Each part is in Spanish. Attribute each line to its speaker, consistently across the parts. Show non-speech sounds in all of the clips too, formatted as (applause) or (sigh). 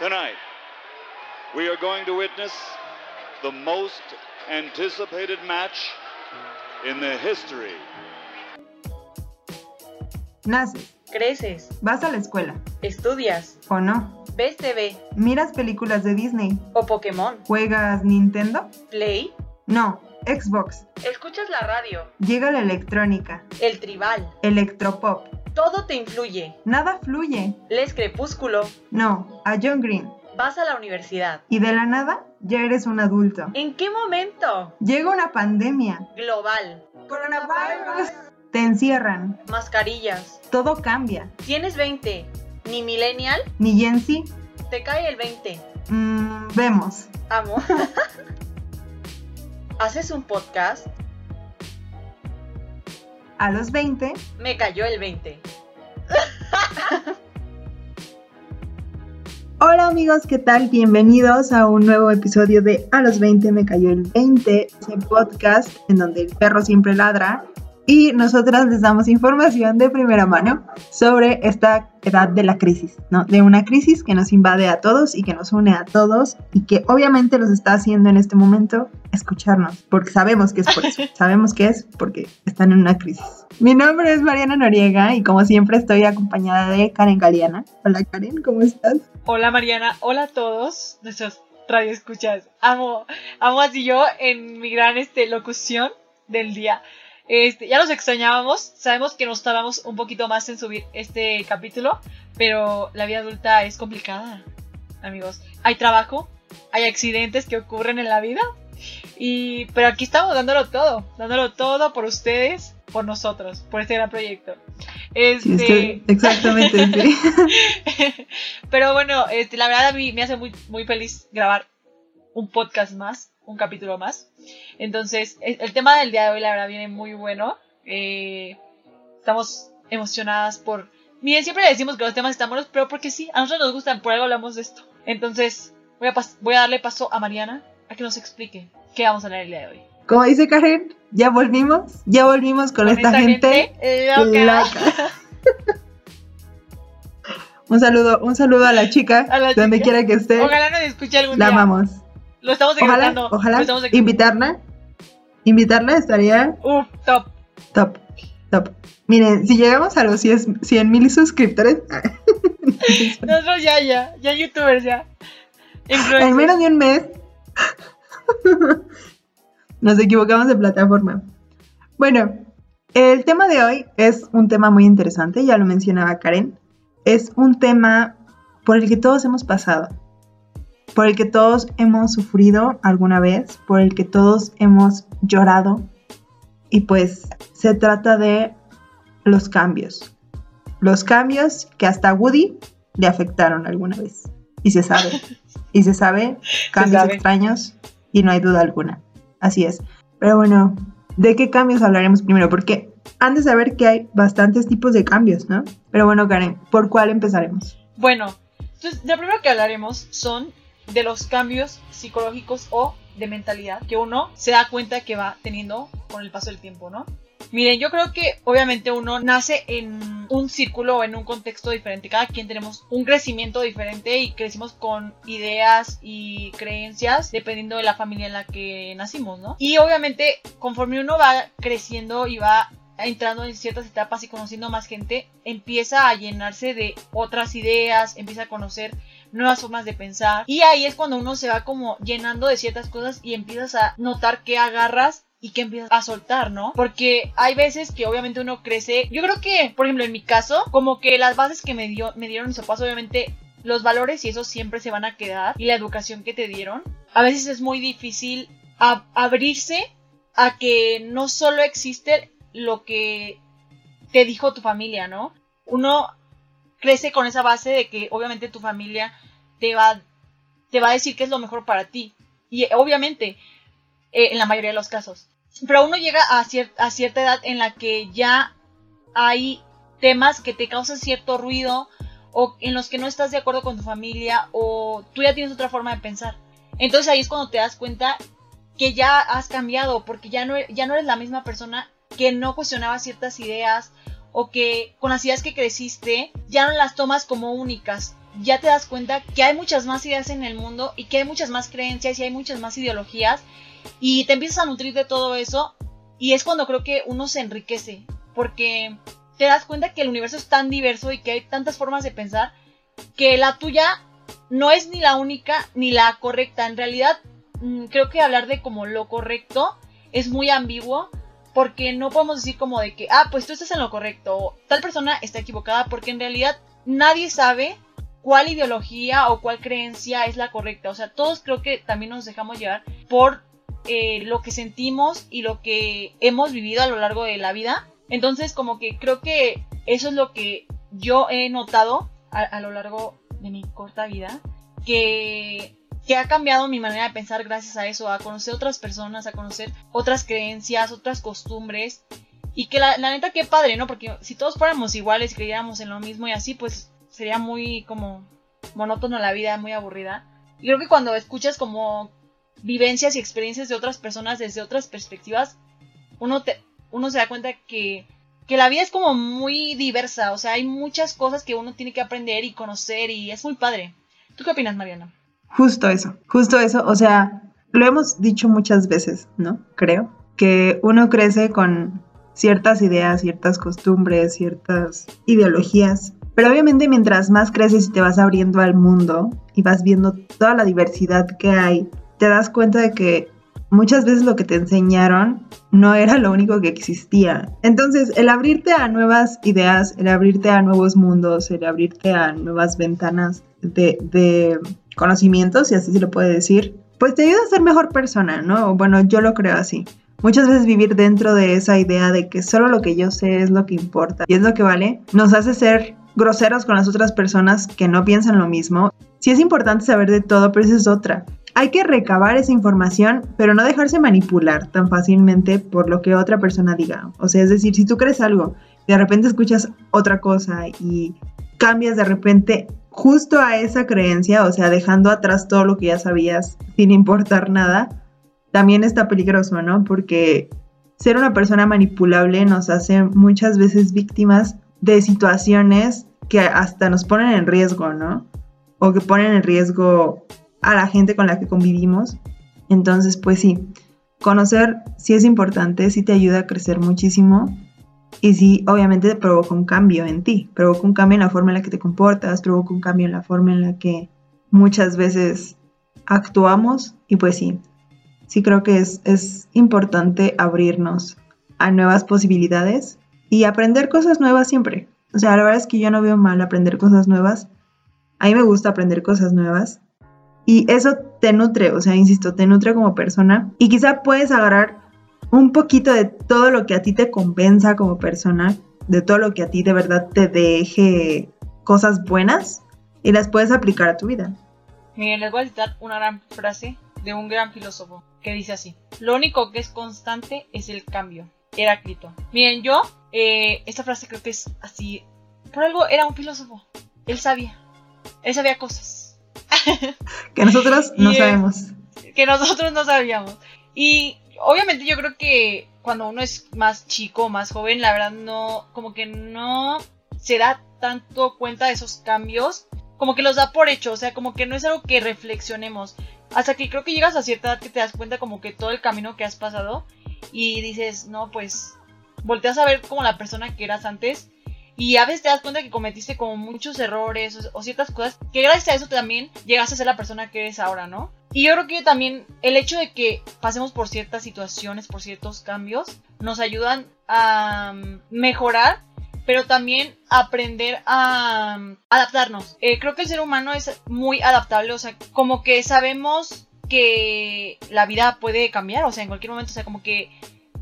Speaker 1: Tonight, we are going to witness the most anticipated match in the history.
Speaker 2: Naces,
Speaker 3: Creces,
Speaker 2: vas a la escuela,
Speaker 3: estudias,
Speaker 2: o no,
Speaker 3: ves TV
Speaker 2: miras películas de Disney,
Speaker 3: o Pokémon,
Speaker 2: juegas Nintendo,
Speaker 3: Play,
Speaker 2: no, Xbox,
Speaker 3: escuchas la radio,
Speaker 2: llega la electrónica,
Speaker 3: el tribal,
Speaker 2: electropop,
Speaker 3: todo te influye.
Speaker 2: nada fluye,
Speaker 3: Lees Crepúsculo,
Speaker 2: no, a John Green,
Speaker 3: vas a la universidad.
Speaker 2: y de la nada ya eres un adulto.
Speaker 3: ¿En qué momento?
Speaker 2: Llega una pandemia,
Speaker 3: Global,
Speaker 2: coronavirus, te encierran,
Speaker 3: mascarillas.
Speaker 2: todo cambia,
Speaker 3: Tienes 20, ni millennial,
Speaker 2: ni Gen Z,
Speaker 3: te cae el 20.
Speaker 2: mm, vemos.
Speaker 3: Amo. (laughs) Haces un podcast,
Speaker 2: A los 20,
Speaker 3: me cayó el 20. (laughs)
Speaker 2: Hola amigos, ¿qué tal? Bienvenidos a un nuevo episodio de A los 20 me cayó el 20, ese podcast en donde el perro siempre ladra y nosotras les damos información de primera mano sobre esta edad de la crisis, ¿no? De una crisis que nos invade a todos y que nos une a todos y que obviamente los está haciendo en este momento escucharnos, porque sabemos que es por eso, (laughs) sabemos que es porque están en una crisis. Mi nombre es Mariana Noriega y como siempre estoy acompañada de Karen Galeana. Hola Karen, ¿cómo estás?
Speaker 3: Hola Mariana, hola a todos nuestros radioescuchas. Amo, amo así yo en mi gran este, locución del día. Este, ya nos extrañábamos, sabemos que nos tardamos un poquito más en subir este capítulo, pero la vida adulta es complicada, amigos. Hay trabajo, hay accidentes que ocurren en la vida, y pero aquí estamos dándolo todo, dándolo todo por ustedes, por nosotros, por este gran proyecto. Este,
Speaker 2: exactamente, sí. (laughs)
Speaker 3: pero bueno, este, la verdad a mí me hace muy, muy feliz grabar un podcast más, un capítulo más. Entonces, el, el tema del día de hoy, la verdad, viene muy bueno. Eh, estamos emocionadas por... Miren, siempre le decimos que los temas están buenos, pero porque sí, a nosotros nos gustan, por algo hablamos de esto. Entonces, voy a, voy a darle paso a Mariana a que nos explique qué vamos a hablar el día de hoy.
Speaker 2: Como dice Karen, ya volvimos, ya volvimos con, esta, gente,
Speaker 3: loca.
Speaker 2: loca. (laughs) Un saludo, un saludo a la chica,
Speaker 3: A la
Speaker 2: donde
Speaker 3: chica.
Speaker 2: quiera que esté.
Speaker 3: Ojalá nos escuche algún
Speaker 2: la
Speaker 3: día.
Speaker 2: amamos.
Speaker 3: Lo estamos
Speaker 2: Ojalá,
Speaker 3: decretando.
Speaker 2: ojalá
Speaker 3: estamos decretando.
Speaker 2: invitarla. Invitarla estaría
Speaker 3: Uf, top.
Speaker 2: top, top. Miren, si llegamos a los 100 mil suscriptores, (laughs)
Speaker 3: Nosotros ya, ya, ya youtubers ya.
Speaker 2: en
Speaker 3: Influencers.
Speaker 2: menos de un mes, nos equivocamos de plataforma. Bueno, el tema de hoy es un tema muy interesante, ya lo mencionaba Karen. Es un tema por el que todos hemos pasado, por el que todos hemos sufrido alguna vez, por el que todos hemos llorado. Y pues se trata de los cambios. Los cambios que hasta Woody le afectaron alguna vez. Y se sabe. Y se sabe, (laughs) cambios
Speaker 3: sabe.
Speaker 2: extraños y no hay duda alguna. Así es. Pero bueno, ¿de qué cambios hablaremos primero? Porque han de saber que hay bastantes tipos de cambios, ¿no? Pero bueno, Karen, ¿por cuál empezaremos?
Speaker 3: Bueno, entonces, lo primero que hablaremos son de los cambios psicológicos o de mentalidad que uno se da cuenta que va teniendo con el paso del tiempo, ¿no? Miren, yo creo que obviamente uno nace en un círculo o en un contexto diferente. Cada quien tenemos un crecimiento diferente y crecimos con ideas y creencias dependiendo de la familia en la que nacimos, ¿no? Y obviamente conforme uno va creciendo y va entrando en ciertas etapas y conociendo más gente, empieza a llenarse de otras ideas, empieza a conocer nuevas formas de pensar. Y ahí es cuando uno se va como llenando de ciertas cosas y empiezas a notar que agarras y que empiezas a soltar, ¿no? Porque hay veces que obviamente uno crece. Yo creo que, por ejemplo, en mi caso, como que las bases que me, dio, me dieron mis papás, obviamente los valores y eso siempre se van a quedar y la educación que te dieron. A veces es muy difícil abrirse a que no solo existe lo que te dijo tu familia, ¿no? Uno crece con esa base de que obviamente tu familia te va, te va a decir que es lo mejor para ti. Y eh, obviamente, eh, en la mayoría de los casos. Pero uno llega a, a cierta edad en la que ya hay temas que te causan cierto ruido o en los que no estás de acuerdo con tu familia o tú ya tienes otra forma de pensar. Entonces ahí es cuando te das cuenta que ya has cambiado porque ya no, ya no eres la misma persona que no cuestionaba ciertas ideas o que con las ideas que creciste ya no las tomas como únicas. ya te das cuenta que hay muchas más ideas en el mundo y que hay muchas más creencias y hay muchas más ideologías y te empiezas a nutrir de todo eso y es cuando creo que uno se enriquece porque te das cuenta que el universo es tan diverso y que hay tantas formas de pensar que la tuya no es ni la única ni la correcta. En realidad, mm, creo que hablar de como lo correcto es muy ambiguo porque no podemos decir como de que, ah, pues tú estás en lo correcto o tal persona está equivocada porque en realidad nadie sabe cuál ideología o cuál creencia es la correcta. O sea, todos creo que también nos dejamos llevar por eh, lo que sentimos y lo que hemos vivido a lo largo de la vida. Entonces, como que creo que eso es lo que yo he notado a, lo largo de mi corta vida, que, que ha cambiado mi manera de pensar gracias a eso, a conocer otras personas, a conocer otras creencias, otras costumbres. Y que la, la neta, qué padre, ¿no? Porque si todos fuéramos iguales y creyéramos en lo mismo y así, pues sería muy como monótono la vida, muy aburrida. Y creo que cuando escuchas como vivencias y experiencias de otras personas desde otras perspectivas, uno, te, uno se da cuenta que, que la vida es como muy diversa, o sea, hay muchas cosas que uno tiene que aprender y conocer y es muy padre. ¿Tú qué opinas, Mariana?
Speaker 2: Justo eso, justo eso, o sea, lo hemos dicho muchas veces, ¿no? Creo, que uno crece con ciertas ideas, ciertas costumbres, ciertas ideologías pero obviamente mientras más creces y te vas abriendo al mundo y vas viendo toda la diversidad que hay, te das cuenta de que muchas veces lo que te enseñaron no era lo único que existía. Entonces, el abrirte a nuevas ideas, el abrirte a nuevos mundos, el abrirte a nuevas ventanas de, conocimientos, si así se lo puede decir, pues te ayuda a ser mejor persona, ¿no? Bueno, yo lo creo así. Muchas veces vivir dentro de esa idea de que solo lo que yo sé es lo que importa y es lo que vale, nos hace ser groseros con las otras personas que no piensan lo mismo. Sí es importante saber de todo, pero esa es otra. Hay que recabar esa información, pero no dejarse manipular tan fácilmente por lo que otra persona diga. O sea, es decir, si tú crees algo y de repente escuchas otra cosa y cambias de repente justo a esa creencia, o sea, dejando atrás todo lo que ya sabías sin importar nada, también está peligroso, ¿no? Porque ser una persona manipulable nos hace muchas veces víctimas de situaciones que hasta nos ponen en riesgo, ¿no? O que ponen en riesgo a la gente con la que convivimos. Entonces, pues sí, conocer sí es importante, sí te ayuda a crecer muchísimo y sí, obviamente provoca un cambio en ti, provoca un cambio en la forma en la que te comportas, provoca un cambio en la forma en la que muchas veces actuamos y pues sí, sí creo que es, es importante abrirnos a nuevas posibilidades y aprender cosas nuevas siempre. O sea, la verdad es que yo no veo mal aprender cosas nuevas. A mí me gusta aprender cosas nuevas. Y eso te nutre, o sea, insisto, te nutre como persona. Y quizá puedes agarrar un poquito de todo lo que a ti te compensa como persona, de todo lo que a ti de verdad te deje cosas buenas y las puedes aplicar a tu vida.
Speaker 3: Miren, les voy a citar una gran frase de un gran filósofo que dice así, lo único que es constante es el cambio. Heráclito. Miren, yo, eh, esta frase creo que es así. Por algo era un filósofo. Él sabía. Él sabía cosas. (laughs)
Speaker 2: que nosotros (laughs) no eh, sabemos.
Speaker 3: que nosotros no sabíamos. Y obviamente yo creo que cuando uno es más chico, más joven, la verdad no, como que no se da tanto cuenta de esos cambios, como que los da por hecho, o sea, como que no es algo que reflexionemos. Hasta que creo que llegas a cierta edad que te das cuenta como que todo el camino que has pasado y dices, no, pues volteas a ver como la persona que eras antes y a veces te das cuenta que cometiste como muchos errores o, ciertas cosas que gracias a eso también llegaste a ser la persona que eres ahora, ¿no? Y yo creo que también el hecho de que pasemos por ciertas situaciones, por ciertos cambios, nos ayudan a mm, mejorar, pero también aprender a mm, adaptarnos. Eh, creo que el ser humano es muy adaptable, o sea, como que sabemos que la vida puede cambiar, o sea, en cualquier momento, o sea, como que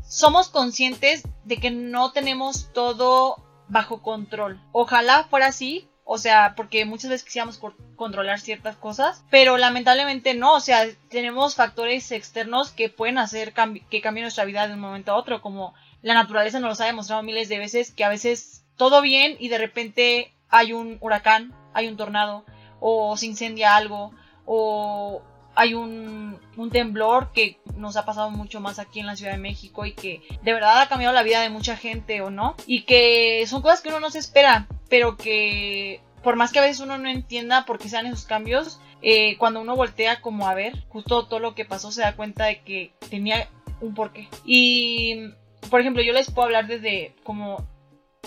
Speaker 3: somos conscientes de que no tenemos todo bajo control. Ojalá fuera así, o sea, porque muchas veces quisiéramos controlar ciertas cosas, pero lamentablemente no, o sea, tenemos factores externos que pueden hacer que cambie nuestra vida de un momento a otro, como la naturaleza nos lo ha demostrado miles de veces, que a veces todo bien y de repente hay un huracán, hay un tornado, o se incendia algo, o hay un, temblor que nos ha pasado mucho más aquí en la Ciudad de México y que de verdad ha cambiado la vida de mucha gente o no. Y que son cosas que uno no se espera, pero que por más que a veces uno no entienda por qué sean esos cambios, eh, cuando uno voltea como a ver justo todo lo que pasó, se da cuenta de que tenía un porqué. Y, por ejemplo, yo les puedo hablar desde como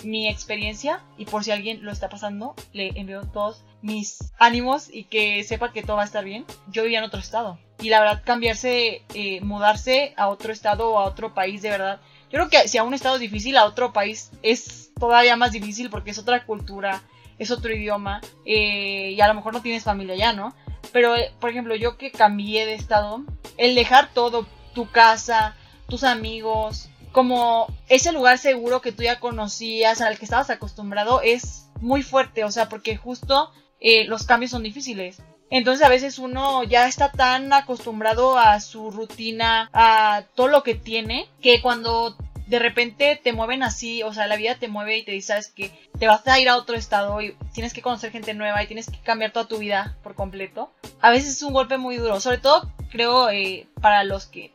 Speaker 3: mi experiencia y por si alguien lo está pasando, le envío todos mis ánimos y que sepa que todo va a estar bien. Yo vivía en otro estado y la verdad cambiarse, eh, mudarse a otro estado o a otro país de verdad. Yo creo que si a un estado es difícil, a otro país es todavía más difícil porque es otra cultura, es otro idioma eh, y a lo mejor no tienes familia ya, ¿no? Pero, eh, por ejemplo, yo que cambié de estado, el dejar todo, tu casa, tus amigos, como ese lugar seguro que tú ya conocías, al que estabas acostumbrado, es muy fuerte, o sea, porque justo eh, los cambios son difíciles. Entonces a veces uno ya está tan acostumbrado a su rutina, a todo lo que tiene, que cuando de repente te mueven así, o sea, la vida te mueve y te dice, sabes que te vas a ir a otro estado y tienes que conocer gente nueva y tienes que cambiar toda tu vida por completo. A veces es un golpe muy duro, sobre todo creo eh, para los que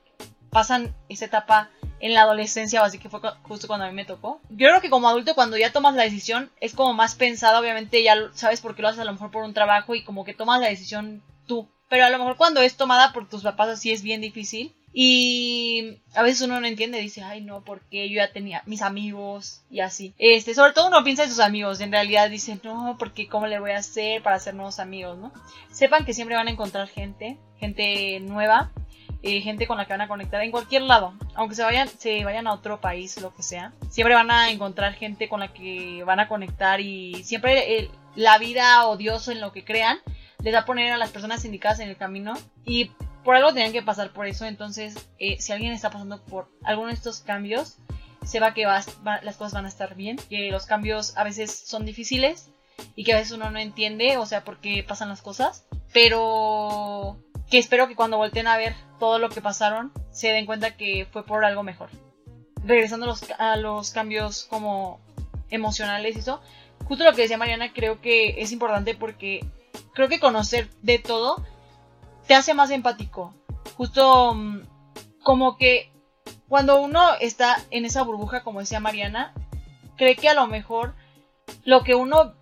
Speaker 3: pasan esa etapa en la adolescencia así que fue justo cuando a mí me tocó. Yo creo que como adulto cuando ya tomas la decisión es como más pensada, obviamente ya sabes por qué lo haces a lo mejor por un trabajo y como que tomas la decisión tú. Pero a lo mejor cuando es tomada por tus papás así es bien difícil y a veces uno no entiende, dice, ay no, porque yo ya tenía mis amigos y así. Este, sobre todo uno piensa en sus amigos, en realidad dicen, no, porque cómo le voy a hacer para hacer nuevos amigos, ¿no? Sepan que siempre van a encontrar gente, gente nueva, eh, gente con la que van a conectar en cualquier lado, aunque se vayan, se vayan a otro país, lo que sea. Siempre van a encontrar gente con la que van a conectar y siempre la vida o Dios en lo que crean les va a poner a las personas indicadas en el camino y por algo tienen que pasar por eso. Entonces, eh, si alguien está pasando por alguno de estos cambios, sepa que las cosas van a estar bien, que los cambios a veces son difíciles y que a veces uno no entiende, o sea, por qué pasan las cosas, pero que espero que cuando volteen a ver todo lo que pasaron, se den cuenta que fue por algo mejor. Regresando a los, cambios como emocionales y eso, justo lo que decía Mariana, creo que es importante porque creo que conocer de todo te hace más empático. Justo mm, como que cuando uno está en esa burbuja, como decía Mariana, cree que a lo mejor lo que uno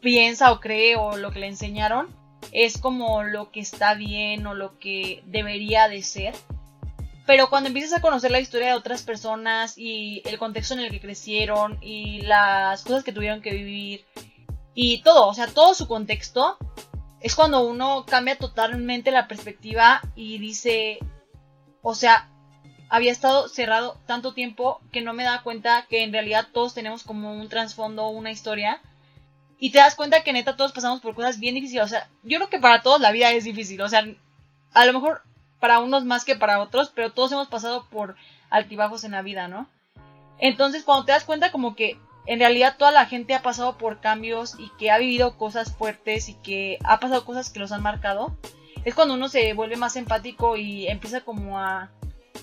Speaker 3: piensa o cree o lo que le enseñaron es como lo que está bien o lo que debería de ser. Pero cuando empiezas a conocer la historia de otras personas y el contexto en el que crecieron y las cosas que tuvieron que vivir y todo, o sea, todo su contexto, es cuando uno cambia totalmente la perspectiva y dice, o sea, había estado cerrado tanto tiempo que no me da cuenta que en realidad todos tenemos como un trasfondo, una historia. Y te das cuenta que neta todos pasamos por cosas bien difíciles. O sea, yo creo que para todos la vida es difícil. O sea, a lo mejor para unos más que para otros, pero todos hemos pasado por altibajos en la vida, ¿no? Entonces cuando te das cuenta como que en realidad toda la gente ha pasado por cambios y que ha vivido cosas fuertes y que ha pasado cosas que los han marcado, es cuando uno se vuelve más empático y empieza como a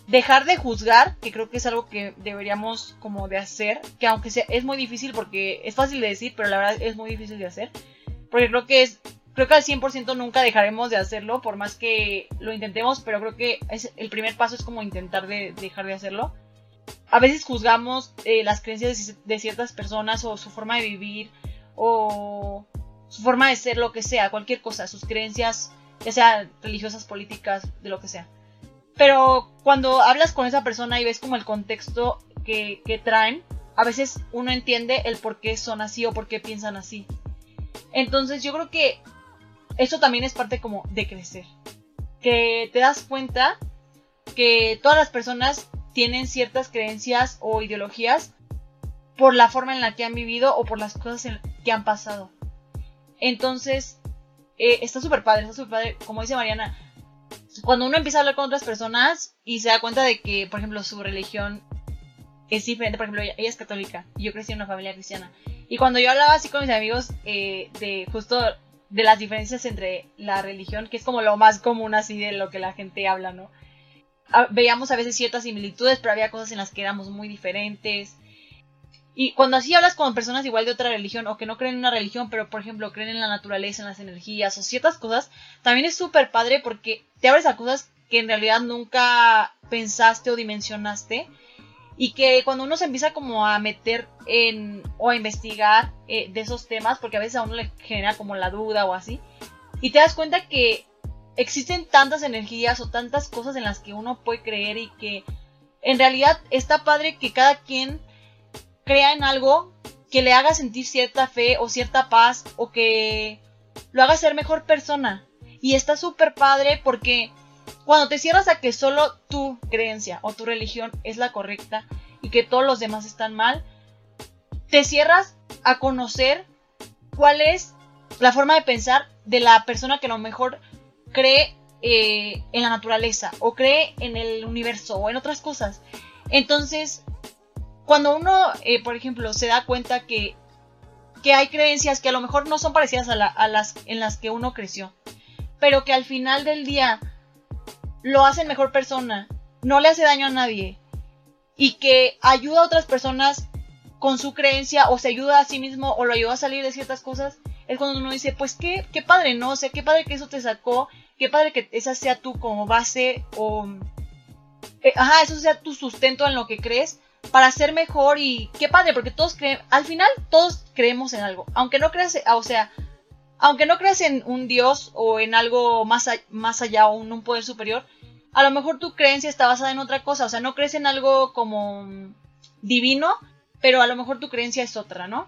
Speaker 3: dejar de juzgar, que creo que es algo que deberíamos como de hacer, que aunque sea, es muy difícil porque es fácil de decir, pero la verdad es muy difícil de hacer, porque creo que es creo que al 100% nunca dejaremos de hacerlo, por más que lo intentemos, pero creo que es, el primer paso es como intentar de dejar de hacerlo a veces juzgamos eh, las creencias de, ciertas personas o su forma de vivir o su forma de ser, lo que sea, cualquier cosa, sus creencias, ya sea religiosas, políticas, de lo que sea. Pero cuando hablas con esa persona y ves como el contexto que, que traen, a veces uno entiende el por qué son así o por qué piensan así. Entonces yo creo que eso también es parte como de crecer. Que te das cuenta que todas las personas tienen ciertas creencias o ideologías por la forma en la que han vivido o por las cosas que han pasado. Entonces, eh, está súper padre, está súper padre. Como dice Mariana, cuando uno empieza a hablar con otras personas y se da cuenta de que, por ejemplo, su religión es diferente, por ejemplo, ella, es católica y yo crecí en una familia cristiana. Y cuando yo hablaba así con mis amigos eh, de justo de las diferencias entre la religión, que es como lo más común así de lo que la gente habla, ¿no? veíamos a veces ciertas similitudes, pero había cosas en las que éramos muy diferentes. Y cuando así hablas con personas igual de otra religión o que no creen en una religión, pero por ejemplo creen en la naturaleza, en las energías o ciertas cosas, también es súper padre porque te abres a cosas que en realidad nunca pensaste o dimensionaste y que cuando uno se empieza como a meter en o a investigar eh, de esos temas, porque a veces a uno le genera como la duda o así, y te das cuenta que existen tantas energías o tantas cosas en las que uno puede creer y que en realidad está padre que cada quien crea en algo que le haga sentir cierta fe o cierta paz o que lo haga ser mejor persona. Y está súper padre porque cuando te cierras a que solo tu creencia o tu religión es la correcta y que todos los demás están mal, te cierras a conocer cuál es la forma de pensar de la persona que a lo mejor cree eh, en la naturaleza o cree en el universo o en otras cosas. Entonces, cuando uno, eh, por ejemplo, se da cuenta que, que, hay creencias que a lo mejor no son parecidas a, a, las en las que uno creció, pero que al final del día lo hacen mejor persona, no le hace daño a nadie y que ayuda a otras personas con su creencia o se ayuda a sí mismo o lo ayuda a salir de ciertas cosas, es cuando uno dice, pues qué, qué padre, ¿no? O sea, qué padre que eso te sacó, qué padre que esa sea tú como base o... Eh, ajá, eso sea tu sustento en lo que crees para ser mejor y qué padre, porque todos creen, al final todos creemos en algo, aunque no creas, o sea, aunque no creas en un dios o en algo más, más allá o en un poder superior, a lo mejor tu creencia está basada en otra cosa, o sea, no crees en algo como divino, pero a lo mejor tu creencia es otra, ¿no?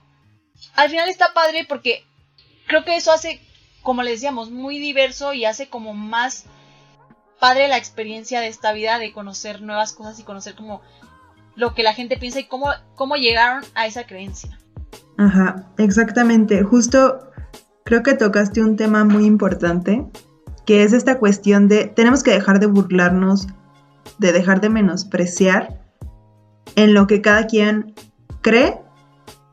Speaker 3: Al final está padre porque creo que eso hace, como le decíamos, muy diverso y hace como más padre la experiencia de esta vida de conocer nuevas cosas y conocer como lo que la gente piensa y cómo, cómo llegaron a esa creencia.
Speaker 2: Ajá, exactamente. Justo creo que tocaste un tema muy importante, que es esta cuestión de tenemos que dejar de burlarnos, de dejar de menospreciar en lo que cada quien cree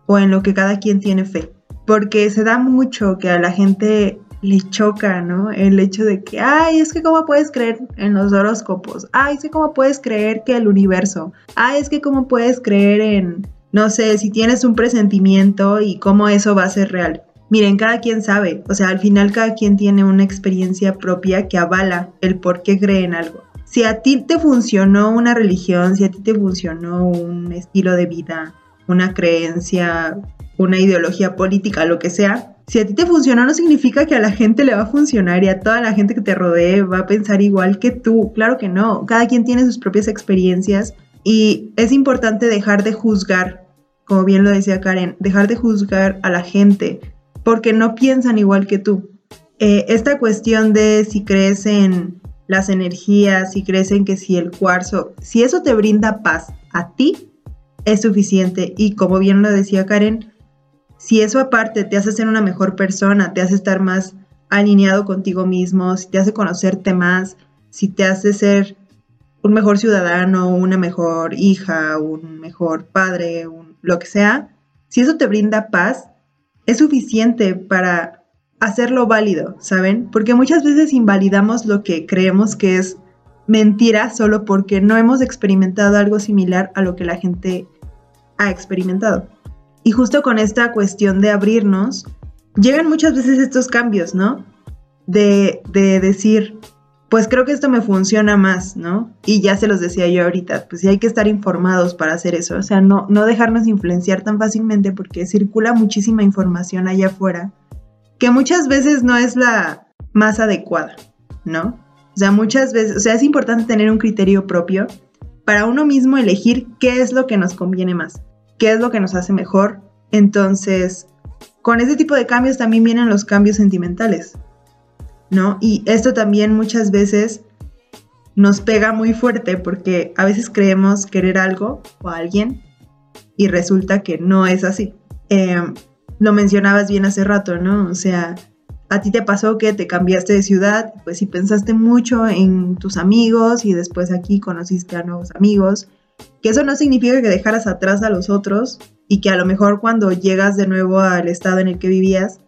Speaker 2: o en lo que cada quien tiene fe. Porque se da mucho que a la gente le choca, ¿no? El hecho de que, ay, es que cómo puedes creer en los horóscopos, ay, es que cómo puedes creer que el universo, ay, es que cómo puedes creer en, no sé, si tienes un presentimiento y cómo eso va a ser real. Miren, cada quien sabe, o sea, al final cada quien tiene una experiencia propia que avala el por qué cree en algo. Si a ti te funcionó una religión, si a ti te funcionó un estilo de vida, una creencia, una ideología política, lo que sea, si a ti te funcionó no significa que a la gente le va a funcionar y a toda la gente que te rodee va a pensar igual que tú. Claro que no, cada quien tiene sus propias experiencias y es importante dejar de juzgar, como bien lo decía Karen, dejar de juzgar a la gente porque no piensan igual que tú. Eh, esta cuestión de si crees en las energías, si crees en que si el cuarzo, si eso te brinda paz a ti, es suficiente. Y como bien lo decía Karen, si eso aparte te hace ser una mejor persona, te hace estar más alineado contigo mismo, si te hace conocerte más, si te hace ser un mejor ciudadano, una mejor hija, un mejor padre, lo que sea, si eso te brinda paz, es suficiente para hacerlo válido, ¿saben? Porque muchas veces invalidamos lo que creemos que es mentira solo porque no hemos experimentado algo similar a lo que la gente ha experimentado. Y justo con esta cuestión de abrirnos, llegan muchas veces estos cambios, ¿no? De, de decir, pues creo que esto me funciona más, ¿no? Y ya se los decía yo ahorita, pues sí hay que estar informados para hacer eso, o sea, no, no dejarnos influenciar tan fácilmente porque circula muchísima información allá afuera que muchas veces no es la más adecuada, ¿no? O sea, muchas veces, o sea, es importante tener un criterio propio para uno mismo elegir qué es lo que nos conviene más, qué es lo que nos hace mejor. Entonces, con ese tipo de cambios también vienen los cambios sentimentales. ¿no? Y esto también muchas veces nos pega muy fuerte porque a veces creemos querer algo o a alguien y resulta que no es así. Em, lo mencionabas bien hace rato, ¿no? O sea, a ti te pasó que te cambiaste de ciudad, pues si pensaste mucho en tus amigos y después aquí conociste a nuevos amigos, que eso no significa que dejaras atrás a los otros y que a lo mejor cuando llegas de nuevo al estado en el que vivías,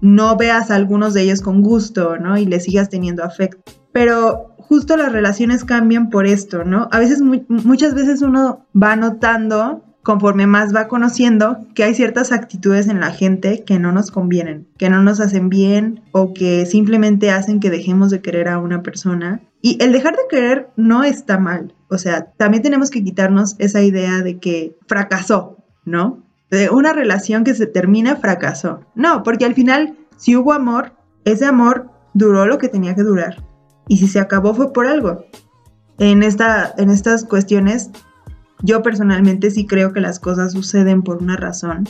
Speaker 2: no veas a algunos de ellos con gusto, ¿no? Y le sigas teniendo afecto. Pero justo las relaciones cambian por esto, ¿no? A veces, muchas veces uno va notando, conforme más va conociendo, que hay ciertas actitudes en la gente que no nos convienen, que no nos hacen bien o que simplemente hacen que dejemos de querer a una persona. Y el dejar de querer no está mal. O sea, también tenemos que quitarnos esa idea de que fracasó, ¿no? De una relación que se termina fracasó. No, porque al final, si hubo amor, ese amor duró lo que tenía que durar. Y si se acabó fue por algo. En, esta, en estas cuestiones, yo personalmente sí creo que las cosas suceden por una razón.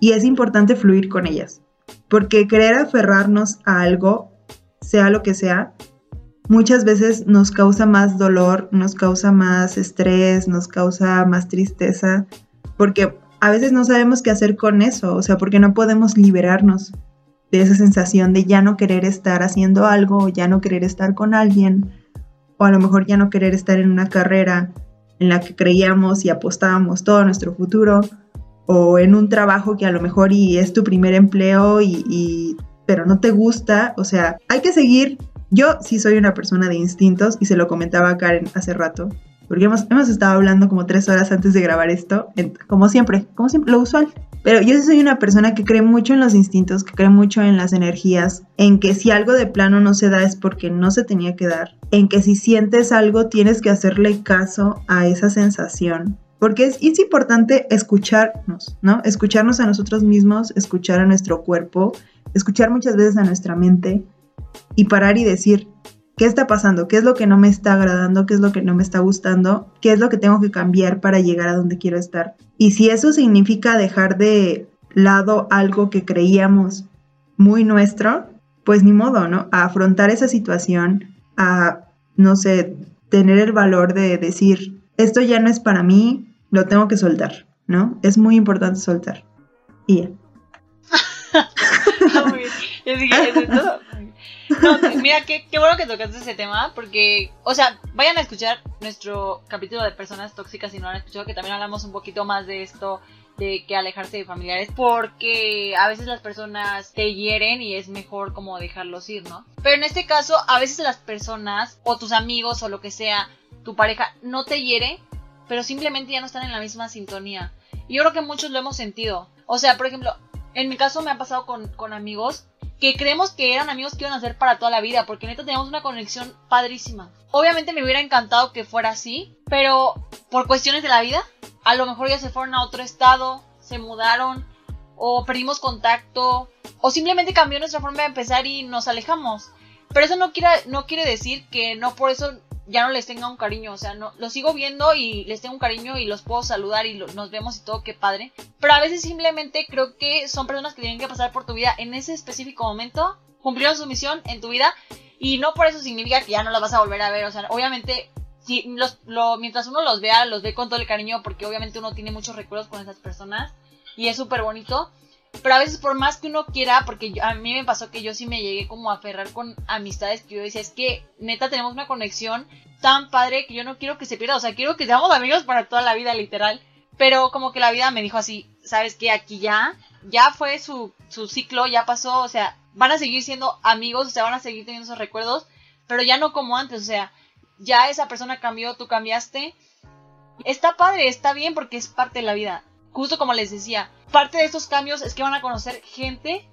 Speaker 2: Y es importante fluir con ellas. Porque querer aferrarnos a algo, sea lo que sea, muchas veces nos causa más dolor, nos causa más estrés, nos causa más tristeza, porque a veces no sabemos qué hacer con eso, o sea, porque no podemos liberarnos de esa sensación de ya no querer estar haciendo algo, ya no querer estar con alguien, o a lo mejor ya no querer estar en una carrera en la que creíamos y apostábamos todo nuestro futuro, o en un trabajo que a lo mejor y es tu primer empleo y, pero no te gusta, o sea, hay que seguir. Yo sí soy una persona de instintos y se lo comentaba a Karen hace rato, porque hemos, hemos estado hablando como tres horas antes de grabar esto, como siempre, como siempre, lo usual. Pero yo sí soy una persona que cree mucho en los instintos, que cree mucho en las energías, en que si algo de plano no se da es porque no se tenía que dar, en que si sientes algo tienes que hacerle caso a esa sensación. Porque es, es importante escucharnos, ¿no? Escucharnos a nosotros mismos, escuchar a nuestro cuerpo, escuchar muchas veces a nuestra mente y parar y decir, ¿Qué está pasando? ¿Qué es lo que no me está agradando? ¿Qué es lo que no me está gustando? ¿Qué es lo que tengo que cambiar para llegar a donde quiero estar? Y si eso significa dejar de lado algo que creíamos muy nuestro, pues ni modo, ¿no? A afrontar esa situación, a, no sé, tener el valor de decir, esto ya no es para mí, lo tengo que soltar, ¿no? Es muy importante soltar. Y ya. (laughs)
Speaker 3: No, mira, qué, qué bueno que tocaste ese tema, porque, o sea, vayan a escuchar nuestro capítulo de personas tóxicas si no lo han escuchado, que también hablamos un poquito más de esto, de que alejarse de familiares, porque a veces las personas te hieren y es mejor como dejarlos ir, ¿no? Pero en este caso, a veces las personas, o tus amigos, o lo que sea, tu pareja, no te hiere, pero simplemente ya no están en la misma sintonía. Y yo creo que muchos lo hemos sentido. O sea, por ejemplo, en mi caso me ha pasado con, con amigos que creemos que eran amigos que iban a ser para toda la vida, porque neta teníamos una conexión padrísima. Obviamente me hubiera encantado que fuera así, pero por cuestiones de la vida, a lo mejor ya se fueron a otro estado, se mudaron, o perdimos contacto, o simplemente cambió nuestra forma de empezar y nos alejamos. Pero eso no no quiere decir que no por eso ya no les tenga un cariño, o sea, no, los sigo viendo y les tengo un cariño y los puedo saludar y nos vemos y todo, qué padre. Pero a veces simplemente creo que son personas que tienen que pasar por tu vida en ese específico momento, cumplieron su misión en tu vida y no por eso significa que ya no las vas a volver a ver, o sea, obviamente si los, lo, mientras uno los vea, los ve con todo el cariño porque obviamente uno tiene muchos recuerdos con esas personas y es súper bonito. Pero a veces por más que uno quiera, porque a mí me pasó que yo sí me llegué como a aferrar con amistades que yo decía, es que neta tenemos una conexión tan padre que yo no quiero que se pierda, o sea, quiero que seamos amigos para toda la vida, literal. Pero como que la vida me dijo así, sabes que aquí ya, ya fue su, su ciclo, ya pasó, o sea, van a seguir siendo amigos, o sea, van a seguir teniendo esos recuerdos, pero ya no como antes, o sea, ya esa persona cambió, tú cambiaste. Está padre, está bien porque es parte de la vida justo como les decía, parte de estos cambios es que van a conocer gente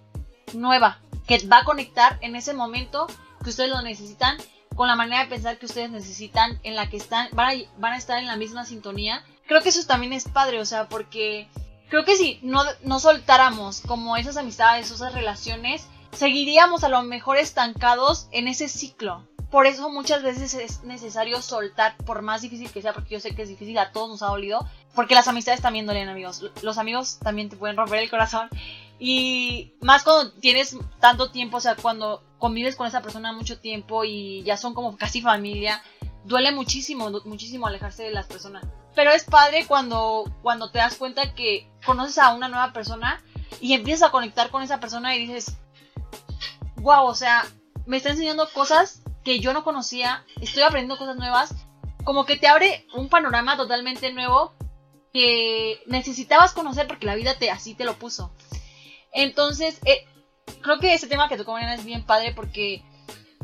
Speaker 3: nueva, que va a conectar en ese momento que ustedes lo necesitan, con la manera de pensar que ustedes necesitan, en la que están, van a, van a estar en la misma sintonía. Creo que eso también es padre, o sea, porque creo que si no, no soltáramos como esas amistades, esas relaciones, seguiríamos a lo mejor estancados en ese ciclo. Por eso muchas veces es necesario soltar, por más difícil que sea, porque yo sé que es difícil, a todos nos ha dolido, porque las amistades también duelen, amigos. Los amigos también te pueden romper el corazón. Y más cuando tienes tanto tiempo, o sea, cuando convives con esa persona mucho tiempo y ya son como casi familia, duele muchísimo, muchísimo alejarse de las personas. Pero es padre cuando, cuando te das cuenta que conoces a una nueva persona y empiezas a conectar con esa persona y dices, wow, o sea, me está enseñando cosas que yo no conocía, estoy aprendiendo cosas nuevas, como que te abre un panorama totalmente nuevo que necesitabas conocer porque la vida te así te lo puso. Entonces, eh, creo que ese tema que tocó Mariana es bien padre porque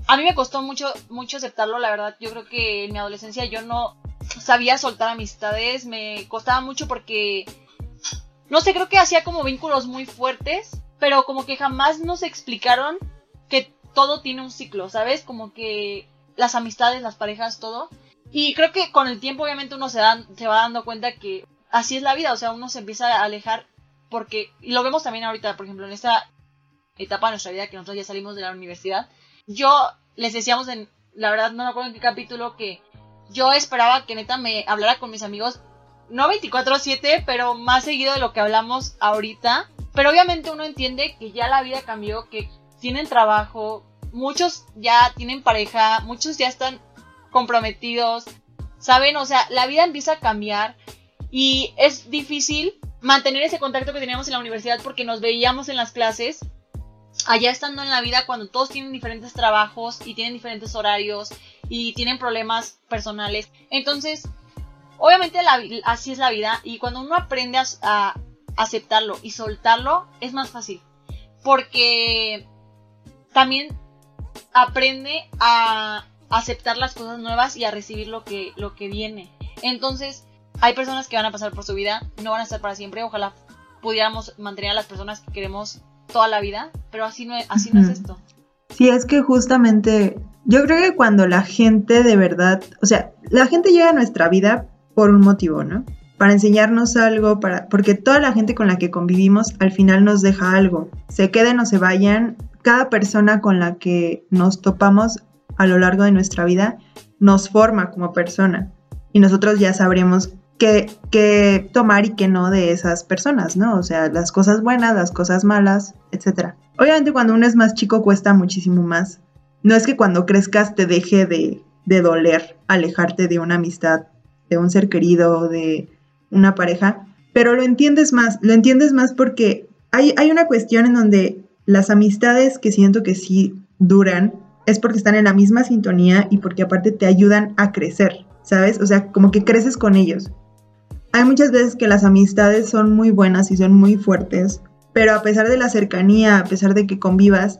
Speaker 3: a mí me costó mucho, mucho aceptarlo, la verdad. Yo creo que en mi adolescencia yo no sabía soltar amistades, me costaba mucho porque, no sé, creo que hacía como vínculos muy fuertes, pero como que jamás nos explicaron que todo tiene un ciclo, ¿sabes? Como que las amistades, las parejas, todo. Y creo que con el tiempo obviamente uno se, da, se va dando cuenta que así es la vida, o sea, uno se empieza a alejar porque y lo vemos también ahorita, por ejemplo, en esta etapa de nuestra vida que nosotros ya salimos de la universidad. Yo les decíamos en, la verdad no me acuerdo en qué capítulo que yo esperaba que neta me hablara con mis amigos, no 24/7, pero más seguido de lo que hablamos ahorita. Pero obviamente uno entiende que ya la vida cambió, que tienen trabajo, muchos ya tienen pareja, muchos ya están comprometidos, ¿saben? O sea, la vida empieza a cambiar y es difícil mantener ese contacto que teníamos en la universidad porque nos veíamos en las clases. Allá estando en la vida, cuando todos tienen diferentes trabajos y tienen diferentes horarios y tienen problemas personales. Entonces, obviamente así es la vida y cuando uno aprende a aceptarlo y soltarlo, es más fácil. Porque también aprende a aceptar las cosas nuevas y a recibir lo que, lo que viene. Entonces, hay personas que van a pasar por su vida, no van a estar para siempre. Ojalá pudiéramos mantener a las personas que queremos toda la vida, pero así no, así no es esto.
Speaker 2: Sí, es que justamente yo creo que cuando la gente de verdad, o sea, la gente llega a nuestra vida por un motivo, ¿no? Para enseñarnos algo, para, porque toda la gente con la que convivimos al final nos deja algo. Se queden o se vayan, cada persona con la que nos topamos a lo largo de nuestra vida nos forma como persona y nosotros ya sabremos qué, tomar y qué no de esas personas, ¿no? O sea, las cosas buenas, las cosas malas, etc. Obviamente cuando uno es más chico cuesta muchísimo más. No es que cuando crezcas te deje de, de doler alejarte de una amistad, de un ser querido, de una pareja, pero lo entiendes más, lo entiendes más porque hay, hay una cuestión en donde las amistades que siento que sí duran es porque están en la misma sintonía y porque aparte te ayudan a crecer, ¿sabes? O sea, como que creces con ellos. Hay muchas veces que las amistades son muy buenas y son muy fuertes, pero a pesar de la cercanía, a pesar de que convivas,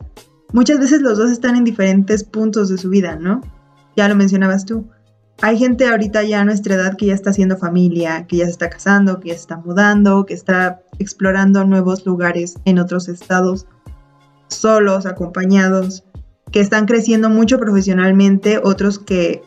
Speaker 2: muchas veces los dos están en diferentes puntos de su vida, ¿no? Ya lo mencionabas tú. Hay gente ahorita ya a nuestra edad que ya está haciendo familia, que ya se está casando, que ya se está mudando, que está explorando nuevos lugares en otros estados solos, acompañados, que están creciendo mucho profesionalmente, otros que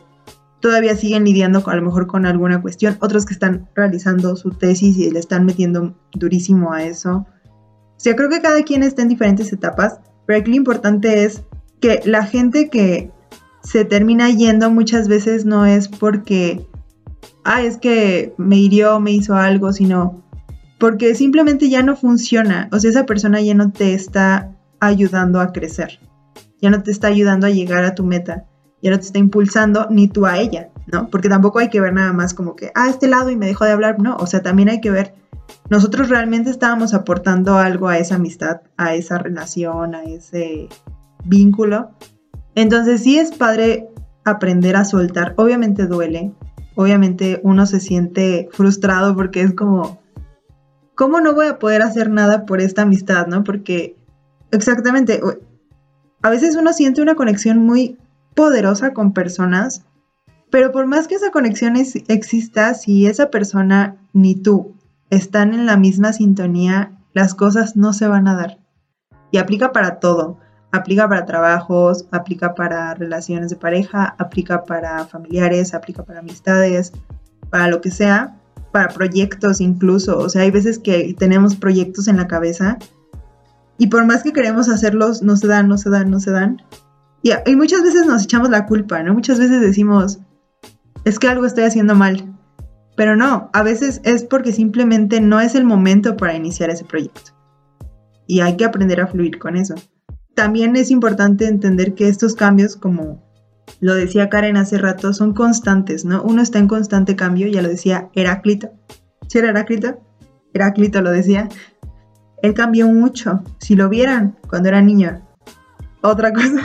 Speaker 2: todavía siguen lidiando con, a lo mejor con alguna cuestión, otros que están realizando su tesis y le están metiendo durísimo a eso. O sea, creo que cada quien está en diferentes etapas, pero aquí lo importante es que la gente que se termina yendo muchas veces no es porque, ah, es que me hirió, me hizo algo, sino porque simplemente ya no funciona. O sea, esa persona ya no te está ayudando a crecer, ya no te está ayudando a llegar a tu meta, ya no te está impulsando ni tú a ella, ¿no? Porque tampoco hay que ver nada más como que, ah, este lado y me dejó de hablar, no, o sea, también hay que ver, nosotros realmente estábamos aportando algo a esa amistad, a esa relación, a ese vínculo. Entonces sí es padre aprender a soltar, obviamente duele, obviamente uno se siente frustrado porque es como, ¿cómo no voy a poder hacer nada por esta amistad, no? Porque Exactamente. A veces uno siente una conexión muy poderosa con personas, pero por más que esa conexión exista, si esa persona ni tú están en la misma sintonía, las cosas no se van a dar. Y aplica para todo. Aplica para trabajos, aplica para relaciones de pareja, aplica para familiares, aplica para amistades, para lo que sea, para proyectos incluso. O sea, hay veces que tenemos proyectos en la cabeza y por más que queremos hacerlos, no se dan, no se dan, no se dan. Y, muchas veces nos echamos la culpa, ¿no? Muchas veces decimos, es que algo estoy haciendo mal. Pero no, a veces es porque simplemente no es el momento para iniciar ese proyecto. Y hay que aprender a fluir con eso. También es importante entender que estos cambios, como lo decía Karen hace rato, son constantes, ¿no? Uno está en constante cambio, ya lo decía Heráclito. ¿Sí era Heráclito? Heráclito lo decía. Él cambió mucho. Si lo vieran cuando era niño. Otra cosa.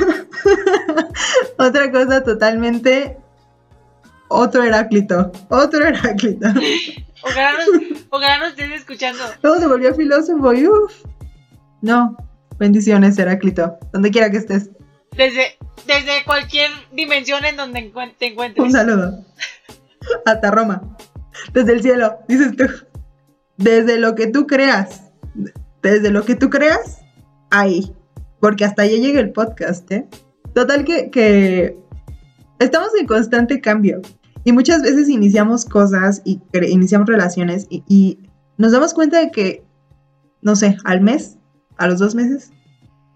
Speaker 2: (laughs) otra cosa totalmente. Otro Heráclito. Otro Heráclito.
Speaker 3: Ojalá nos, (laughs) estés escuchando.
Speaker 2: Luego se volvió filósofo y uff. No. Bendiciones, Heráclito. Donde quiera que estés.
Speaker 3: Desde, desde cualquier dimensión en donde te encuentres.
Speaker 2: Un saludo. Hasta Roma. Desde el cielo, dices tú. Desde lo que tú creas desde lo que tú creas, ahí. Porque hasta allá llega el podcast, ¿eh? Total que, estamos en constante cambio. Y muchas veces iniciamos cosas y iniciamos relaciones y, y nos damos cuenta de que, no sé, al mes, a los dos meses,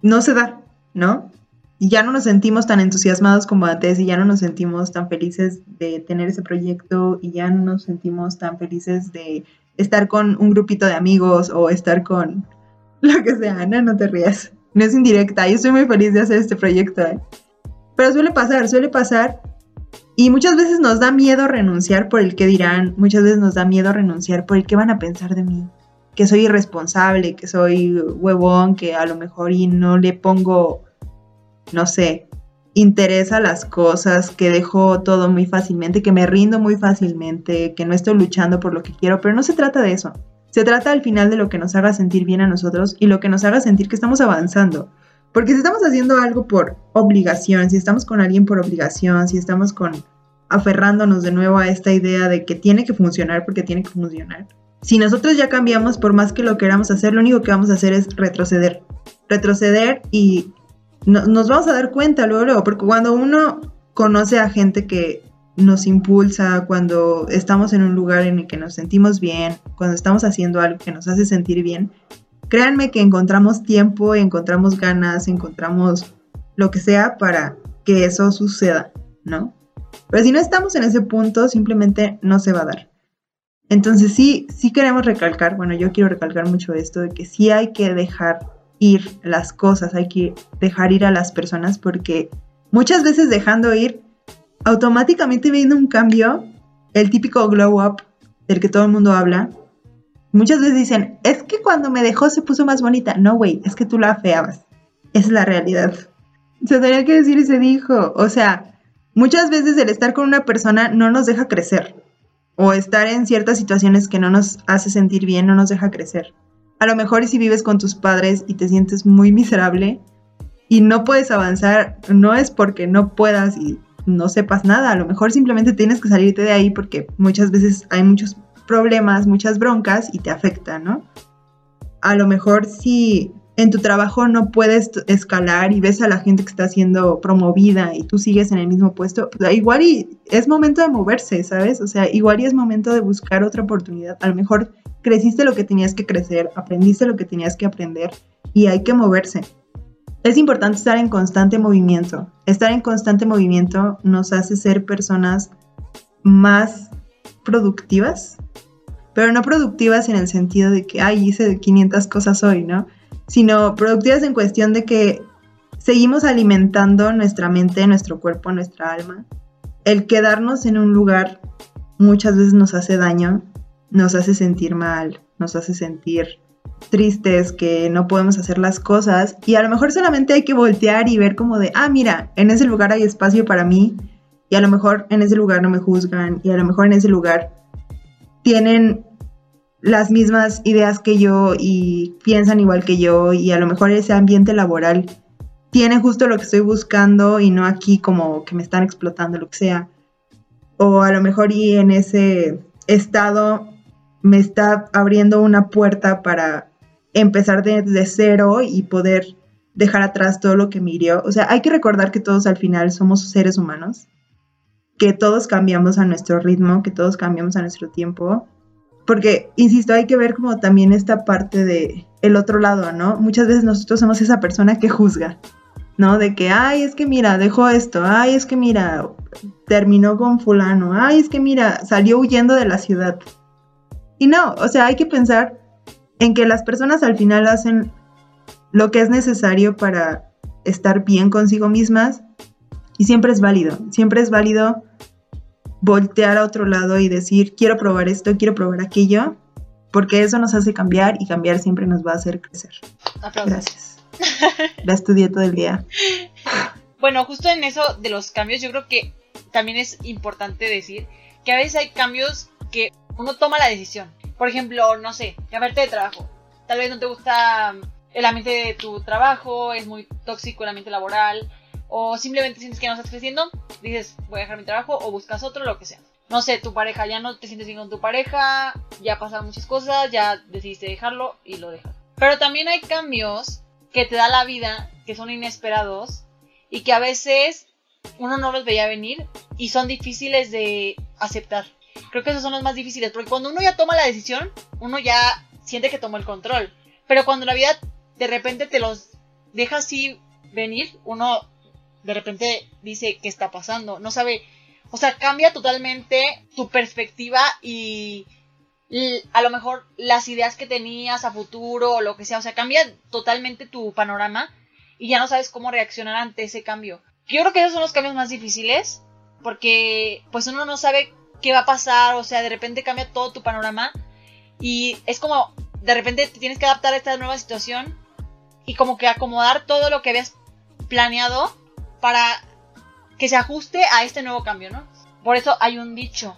Speaker 2: no se da, ¿no? Y ya no nos sentimos tan entusiasmados como antes y ya no nos sentimos tan felices de tener ese proyecto y ya no nos sentimos tan felices de estar con un grupito de amigos o estar con lo que sea, no, no te rías. No es indirecta, yo estoy muy feliz de hacer este proyecto, ¿eh? Pero suele pasar, suele pasar. Y muchas veces nos da miedo renunciar por el que dirán, muchas veces nos da miedo renunciar por el que van a pensar de mí, que soy irresponsable, que soy huevón, que a lo mejor y no le pongo, no sé, interés a las cosas, que dejo todo muy fácilmente, que me rindo muy fácilmente, que no estoy luchando por lo que quiero, pero no se trata de eso. Se trata al final de lo que nos haga sentir bien a nosotros y lo que nos haga sentir que estamos avanzando. Porque si estamos haciendo algo por obligación, si estamos con alguien por obligación, si estamos con aferrándonos de nuevo a esta idea de que tiene que funcionar porque tiene que funcionar. Si nosotros ya cambiamos, por más que lo queramos hacer, lo único que vamos a hacer es retroceder. Retroceder y nos vamos a dar cuenta luego, luego, porque cuando uno conoce a gente que nos impulsa, cuando estamos en un lugar en el que nos sentimos bien, cuando estamos haciendo algo que nos hace sentir bien, créanme que encontramos tiempo, encontramos ganas, encontramos lo que sea para que eso suceda, ¿no? Pero si no estamos en ese punto, simplemente no se va a dar. Entonces sí, sí queremos recalcar, bueno, yo quiero recalcar mucho esto, de que sí hay que dejar ir las cosas, hay que dejar ir a las personas porque muchas veces dejando ir, automáticamente viene un cambio, el típico glow up del que todo el mundo habla. Muchas veces dicen, es que cuando me dejó se puso más bonita. No, güey, es que tú la afeabas. Es la realidad. Se tenía que decir y se dijo. O sea, muchas veces el estar con una persona no nos deja crecer. O estar en ciertas situaciones que no nos hace sentir bien no nos deja crecer. A lo mejor si vives con tus padres y te sientes muy miserable y no puedes avanzar, no es porque no puedas y no sepas nada, a lo mejor simplemente tienes que salirte de ahí porque muchas veces hay muchos problemas, muchas broncas y te afecta, ¿no? A lo mejor si en tu trabajo no puedes escalar y ves a la gente que está siendo promovida y tú sigues en el mismo puesto, pues igual y es momento de moverse, ¿sabes? O sea, igual y es momento de buscar otra oportunidad. A lo mejor creciste lo que tenías que crecer, aprendiste lo que tenías que aprender y hay que moverse. Es importante estar en constante movimiento. Estar en constante movimiento nos hace ser personas más productivas, pero no productivas en el sentido de que, ay, hice 500 cosas hoy, ¿no? Sino productivas en cuestión de que seguimos alimentando nuestra mente, nuestro cuerpo, nuestra alma. El quedarnos en un lugar muchas veces nos hace daño nos hace sentir mal, nos hace sentir tristes, que no podemos hacer las cosas y a lo mejor solamente hay que voltear y ver como de, ah, mira, en ese lugar hay espacio para mí y a lo mejor en ese lugar no me juzgan y a lo mejor en ese lugar tienen las mismas ideas que yo y piensan igual que yo y a lo mejor ese ambiente laboral tiene justo lo que estoy buscando y no aquí como que me están explotando lo que sea. O a lo mejor y en ese estado me está abriendo una puerta para empezar desde cero y poder dejar atrás todo lo que me. O sea, hay que recordar que todos al final somos seres humanos, que todos cambiamos a nuestro ritmo, que todos cambiamos a nuestro tiempo. Porque, insisto, hay que ver como también esta parte de el otro lado, ¿no? Muchas veces nosotros somos esa persona que juzga, ¿no? De que, ay, es que mira, dejó esto, ay, es que mira, terminó con fulano, ay, es que mira, salió huyendo de la ciudad. Y no, o sea, hay que pensar en que las personas al final hacen lo que es necesario para estar bien consigo mismas y siempre es válido, siempre es válido voltear a otro lado y decir, quiero probar esto, quiero probar aquello, porque eso nos hace cambiar y cambiar siempre nos va a hacer crecer. Gracias. La estudié todo el día. (laughs)
Speaker 3: Bueno, justo en eso de los cambios, yo creo que también es importante decir que a veces hay cambios que uno toma la decisión. Por ejemplo, no sé, cambiarte de trabajo. Tal vez no te gusta el ambiente de tu trabajo, es muy tóxico el ambiente laboral, o simplemente sientes que no estás creciendo, dices voy a dejar mi trabajo o buscas otro, lo que sea. No sé, tu pareja ya no te sientes bien con tu pareja, ya pasaron muchas cosas, ya decidiste dejarlo y lo dejas. Pero también hay cambios que te da la vida que son inesperados y que a veces uno no los veía venir y son difíciles de aceptar. Creo que esos son los más difíciles, porque cuando uno ya toma la decisión, uno ya siente que tomó el control. Pero cuando la vida de repente te los deja así venir, uno de repente dice, ¿qué está pasando? No sabe, o sea, cambia totalmente tu perspectiva y a lo mejor las ideas que tenías a futuro o lo que sea, o sea, cambia totalmente tu panorama y ya no sabes cómo reaccionar ante ese cambio. Yo creo que esos son los cambios más difíciles porque pues uno no sabe qué va a pasar, o sea, de repente cambia todo tu panorama y es como de repente te tienes que adaptar a esta nueva situación y como que acomodar todo lo que habías planeado para que se ajuste a este nuevo cambio, ¿no? Por eso hay un dicho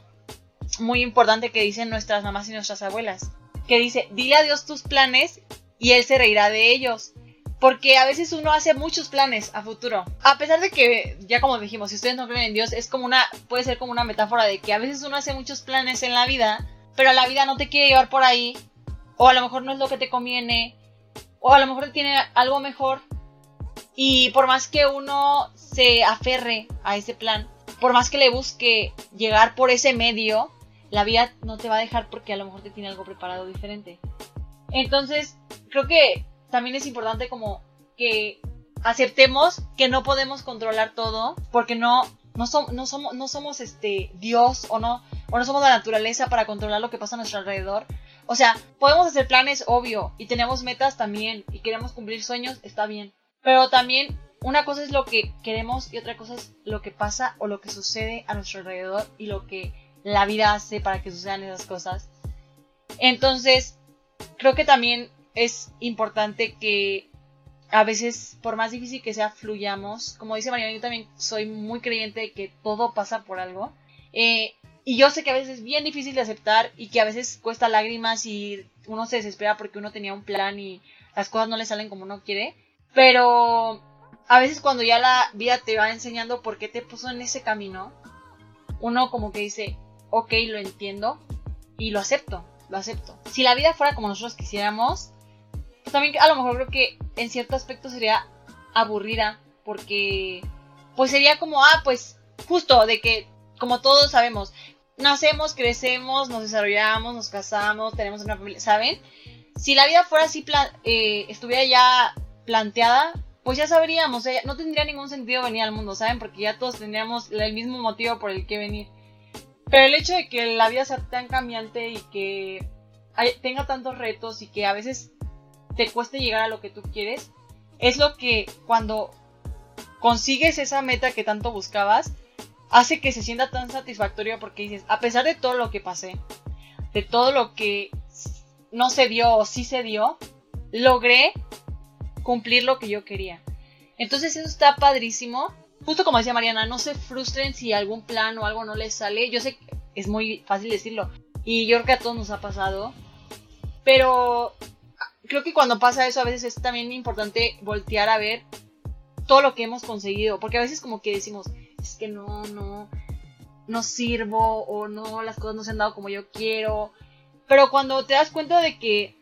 Speaker 3: muy importante que dicen nuestras mamás y nuestras abuelas, que dice, dile a Dios tus planes y Él se reirá de ellos. Porque a veces uno hace muchos planes a futuro. A pesar de que, ya como dijimos, si ustedes no creen en Dios, es como una, puede ser como una metáfora de que a veces uno hace muchos planes en la vida, pero la vida no te quiere llevar por ahí, o a lo mejor no es lo que te conviene, o a lo mejor tiene algo mejor. Y por más que uno se aferre a ese plan, por más que le busque llegar por ese medio, la vida no te va a dejar porque a lo mejor te tiene algo preparado diferente. Entonces, creo que también es importante como que aceptemos que no podemos controlar todo porque no no, no somos no somos este Dios o no o no somos la naturaleza para controlar lo que pasa a nuestro alrededor. O sea, podemos hacer planes, obvio, y tenemos metas también y queremos cumplir sueños, está bien. Pero también una cosa es lo que queremos y otra cosa es lo que pasa o lo que sucede a nuestro alrededor y lo que la vida hace para que sucedan esas cosas. Entonces, creo que también es importante que a veces, por más difícil que sea, fluyamos. Como dice Mariana, yo también soy muy creyente de que todo pasa por algo. Eh, y yo sé que a veces es bien difícil de aceptar y que a veces cuesta lágrimas y uno se desespera porque uno tenía un plan y las cosas no le salen como uno quiere. Pero a veces cuando ya la vida te va enseñando por qué te puso en ese camino, uno como que dice, ok, lo entiendo y lo acepto, lo acepto. Si la vida fuera como nosotros quisiéramos, pues también a lo mejor creo que en cierto aspecto sería aburrida porque pues sería como, ah, pues justo de que como todos sabemos, nacemos, crecemos, nos desarrollamos, nos casamos, tenemos una familia, ¿saben? Si la vida fuera así, eh, estuviera ya planteada, pues ya sabríamos, no tendría ningún sentido venir al mundo, ¿saben? Porque ya todos tendríamos el mismo motivo por el que venir. Pero el hecho de que la vida sea tan cambiante y que tenga tantos retos y que a veces te cueste llegar a lo que tú quieres, es lo que cuando consigues esa meta que tanto buscabas, hace que se sienta tan satisfactorio porque dices, a pesar de todo lo que pasé, de todo lo que no se dio o sí se dio, logré cumplir lo que yo quería. Entonces eso está padrísimo justo como decía Mariana, no se frustren si algún plan o algo no les sale. Yo sé que es muy fácil decirlo y yo creo que a todos nos ha pasado. Pero creo que cuando pasa eso a veces es también importante voltear a ver todo lo que hemos conseguido. Porque a veces como que decimos, es que no, no, no sirvo o no, las cosas no se han dado como yo quiero. Pero cuando te das cuenta de que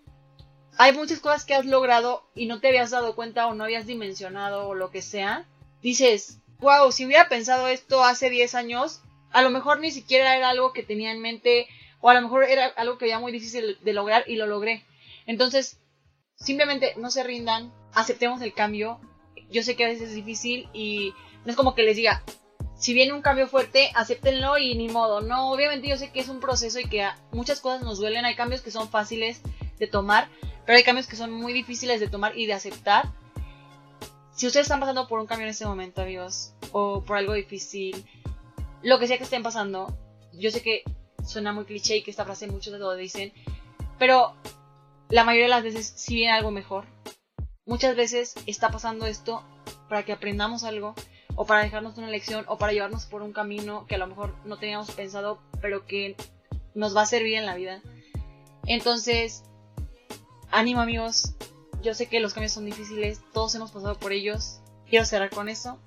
Speaker 3: hay muchas cosas que has logrado y no te habías dado cuenta o no habías dimensionado o lo que sea, dices, wow, si hubiera pensado esto hace 10 años, a lo mejor ni siquiera era algo que tenía en mente o a lo mejor era algo que era muy difícil de lograr y lo logré. Entonces, simplemente no se rindan, aceptemos el cambio. Yo sé que a veces es difícil y no es como que les diga, si viene un cambio fuerte, acéptenlo y ni modo. No, obviamente yo sé que es un proceso y que muchas cosas nos duelen. Hay cambios que son fáciles de tomar, pero hay cambios que son muy difíciles de tomar y de aceptar. Si ustedes están pasando por un cambio en este momento, amigos, o por algo difícil, lo que sea que estén pasando, yo sé que suena muy cliché y que esta frase muchos lo dicen, pero la mayoría de las veces sí viene algo mejor. Muchas veces está pasando esto para que aprendamos algo, o para dejarnos una lección, o para llevarnos por un camino que a lo mejor no teníamos pensado, pero que nos va a servir en la vida. Entonces, ánimo amigos, yo sé que los cambios son difíciles, todos hemos pasado por ellos. Quiero cerrar con eso.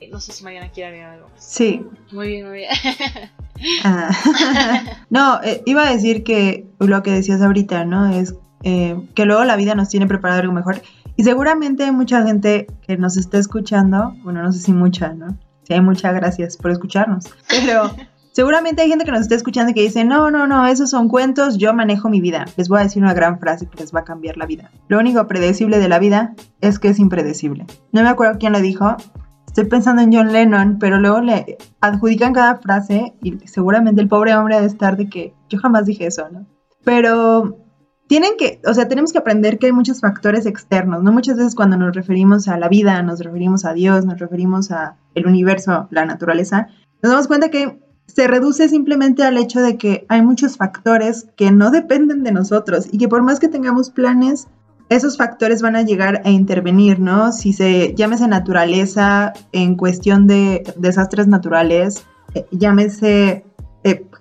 Speaker 3: Eh, no sé si Mariana quiere agregar algo más.
Speaker 2: Sí.
Speaker 3: Muy bien, muy bien.
Speaker 2: Ah. (laughs) no, eh, iba a decir que lo que decías ahorita, ¿no? Es eh, que luego la vida nos tiene preparado algo mejor. Y seguramente hay mucha gente que nos está escuchando, bueno, no sé si mucha, ¿no? Si hay muchas gracias por escucharnos. Pero (laughs) Seguramente hay gente que nos está escuchando y que dice, no, no, no, esos son cuentos, yo manejo mi vida. Les voy a decir una gran frase que les va a cambiar la vida. Lo único predecible de la vida es que es impredecible. No me acuerdo quién lo dijo, estoy pensando en John Lennon, pero luego le adjudican cada frase y seguramente el pobre hombre ha de estar de que yo jamás dije eso, ¿no? Pero tienen que, o sea, tenemos que aprender que hay muchos factores externos, ¿no? Muchas veces cuando nos referimos a la vida, nos referimos a Dios, nos referimos a el universo, la naturaleza, nos damos cuenta que se reduce simplemente al hecho de que hay muchos factores que no dependen de nosotros y que por más que tengamos planes, esos factores van a llegar a intervenir, ¿no? Si se llámese naturaleza en cuestión de desastres naturales, eh, llámese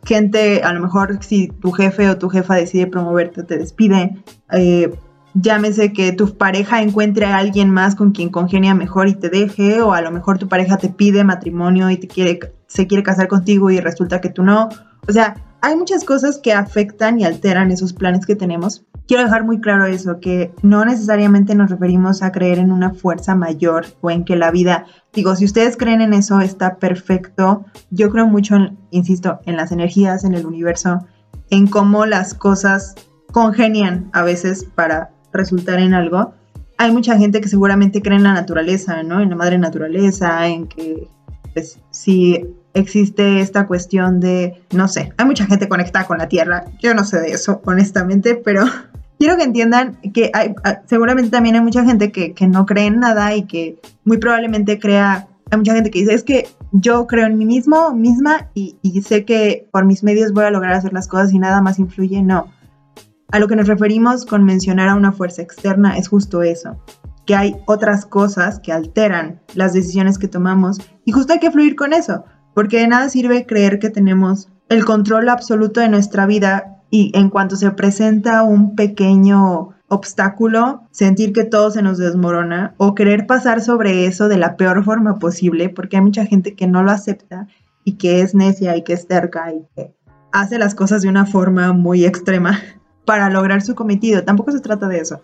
Speaker 2: gente, a lo mejor si tu jefe o tu jefa decide promoverte, te despide, eh, llámese que tu pareja encuentre a alguien más con quien congenia mejor y te deje, o a lo mejor tu pareja te pide matrimonio y te quiere, se quiere casar contigo y resulta que tú no. O sea, hay muchas cosas que afectan y alteran esos planes que tenemos. Quiero dejar muy claro eso, que no necesariamente nos referimos a creer en una fuerza mayor o en que la vida, digo, si ustedes creen en eso está perfecto. Yo creo mucho, insisto, en las energías, en el universo, en cómo las cosas congenian a veces para resultar en algo. Hay mucha gente que seguramente cree en la naturaleza, ¿no? En la madre naturaleza, en que pues, si existe esta cuestión de, no sé, hay mucha gente conectada con la Tierra. Yo no sé de eso, honestamente, pero quiero que entiendan que hay, ah, seguramente también hay mucha gente que, no cree en nada y que muy probablemente crea, hay mucha gente que dice, es que yo creo en mí mismo, misma, y, y sé que por mis medios voy a lograr hacer las cosas y nada más influye. No a lo que nos referimos con mencionar a una fuerza externa es justo eso, que hay otras cosas que alteran las decisiones que tomamos y justo hay que fluir con eso, porque de nada sirve creer que tenemos el control absoluto de nuestra vida y en cuanto se presenta un pequeño obstáculo, sentir que todo se nos desmorona o querer pasar sobre eso de la peor forma posible, porque hay mucha gente que no lo acepta y que es necia y que es terca y que hace las cosas de una forma muy extrema (laughs) para lograr su cometido. Tampoco se trata de eso.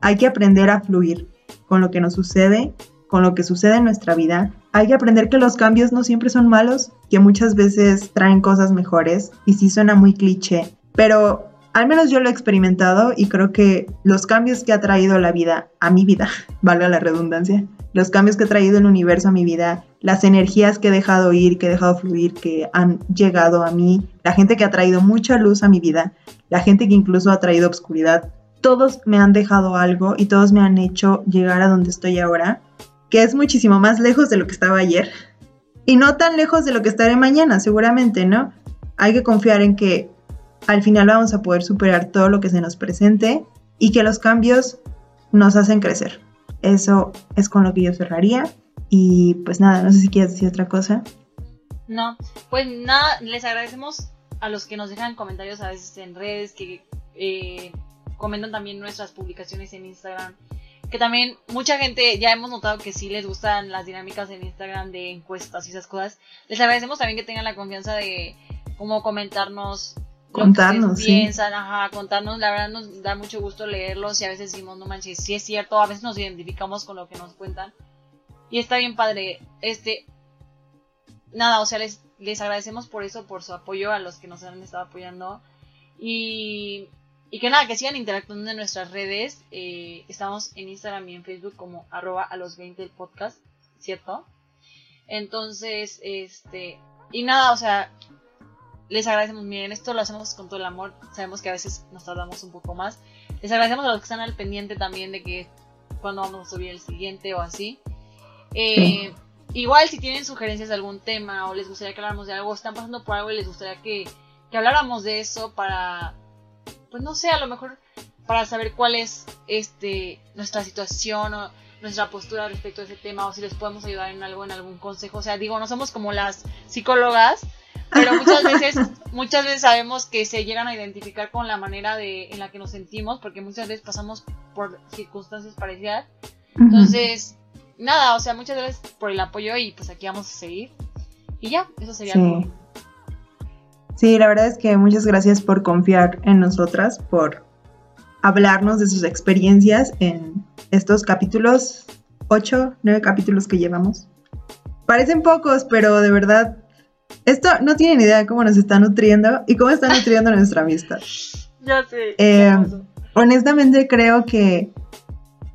Speaker 2: Hay que aprender a fluir con lo que nos sucede, con lo que sucede en nuestra vida. Hay que aprender que los cambios no siempre son malos, que muchas veces traen cosas mejores y sí suena muy cliché, pero al menos yo lo he experimentado y creo que los cambios que ha traído la vida a mi vida, (laughs) valga la redundancia, los cambios que ha traído el universo a mi vida, las energías que he dejado ir, que he dejado fluir, que han llegado a mí, la gente que ha traído mucha luz a mi vida, la gente que incluso ha traído obscuridad, todos me han dejado algo y todos me han hecho llegar a donde estoy ahora, que es muchísimo más lejos de lo que estaba ayer y no tan lejos de lo que estaré mañana, seguramente, ¿no? Hay que confiar en que al final vamos a poder superar todo lo que se nos presente y que los cambios nos hacen crecer. Eso es con lo que yo cerraría. Y pues nada, no sé si quieres decir otra cosa.
Speaker 3: No, pues nada, les agradecemos a los que nos dejan comentarios a veces en redes, que eh, comentan también nuestras publicaciones en Instagram. Que también mucha gente, ya hemos notado que sí les gustan las dinámicas en Instagram de encuestas y esas cosas. Les agradecemos también que tengan la confianza de como comentarnos
Speaker 2: contarnos,
Speaker 3: piensan, ajá, contarnos, la verdad nos da mucho gusto leerlos y a veces decimos, no manches, sí es cierto, a veces nos identificamos con lo que nos cuentan. Y está bien padre, este, nada, o sea, les, les agradecemos por eso, por su apoyo a los que nos han estado apoyando. Y, y que nada, que sigan interactuando en nuestras redes. Eh, estamos en Instagram y en Facebook como arroba a los 20 el podcast, ¿cierto? Entonces, este, y nada, o sea, les agradecemos, miren, esto lo hacemos con todo el amor, sabemos que a veces nos tardamos un poco más. Les agradecemos a los que están al pendiente también de que cuando vamos a subir el siguiente o así. Eh, (clears throat) igual si tienen sugerencias de algún tema o les gustaría que habláramos de algo, están pasando por algo y les gustaría que, que habláramos de eso para, pues no sé, a lo mejor para saber cuál es este nuestra situación o nuestra postura respecto a ese tema o si les podemos ayudar en algo, en algún consejo. O sea, digo, no somos como las psicólogas, pero muchas veces, muchas veces sabemos que se llegan a identificar con la manera de, en la que nos sentimos, porque muchas veces pasamos por circunstancias parecidas. Entonces, nada, o sea, muchas gracias por el apoyo y pues aquí vamos a seguir. Y ya, eso sería todo.
Speaker 2: Sí, la verdad es que muchas gracias por confiar en nosotras, por hablarnos de sus experiencias en estos capítulos, ocho, nueve capítulos que llevamos. Parecen pocos, pero de verdad Esto no tienen idea de cómo nos está nutriendo y cómo está nutriendo nuestra amistad. (laughs)
Speaker 3: Ya sé.
Speaker 2: Eh, honestamente creo que,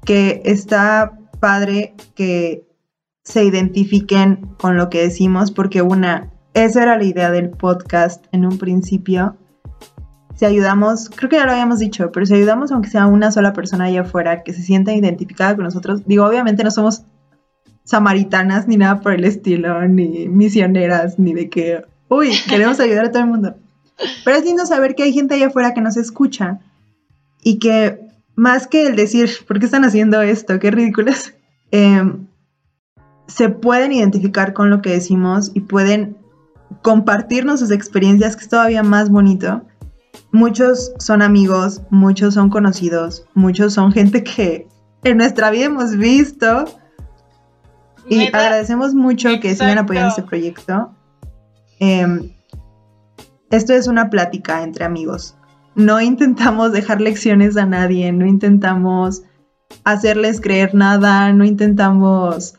Speaker 2: que está padre que se identifiquen con lo que decimos, porque una, esa era la idea del podcast en un principio. Si ayudamos, creo que ya lo habíamos dicho, pero si ayudamos aunque sea una sola persona allá afuera que se sienta identificada con nosotros, digo, obviamente no somos samaritanas ni nada por el estilo, ni misioneras, ni de que, uy, queremos (laughs) ayudar a todo el mundo. Pero es lindo saber que hay gente allá afuera que nos escucha y que más que el decir, ¿por qué están haciendo esto? Qué ridículos. eh, se pueden identificar con lo que decimos y pueden compartirnos sus experiencias, que es todavía más bonito. Muchos son amigos, muchos son conocidos, muchos son gente que en nuestra vida hemos visto y
Speaker 3: Neta,
Speaker 2: agradecemos mucho que sigan
Speaker 3: Exacto.
Speaker 2: apoyando este proyecto. Eh, esto es una plática entre amigos. No intentamos dejar lecciones a nadie, no intentamos hacerles creer nada, no intentamos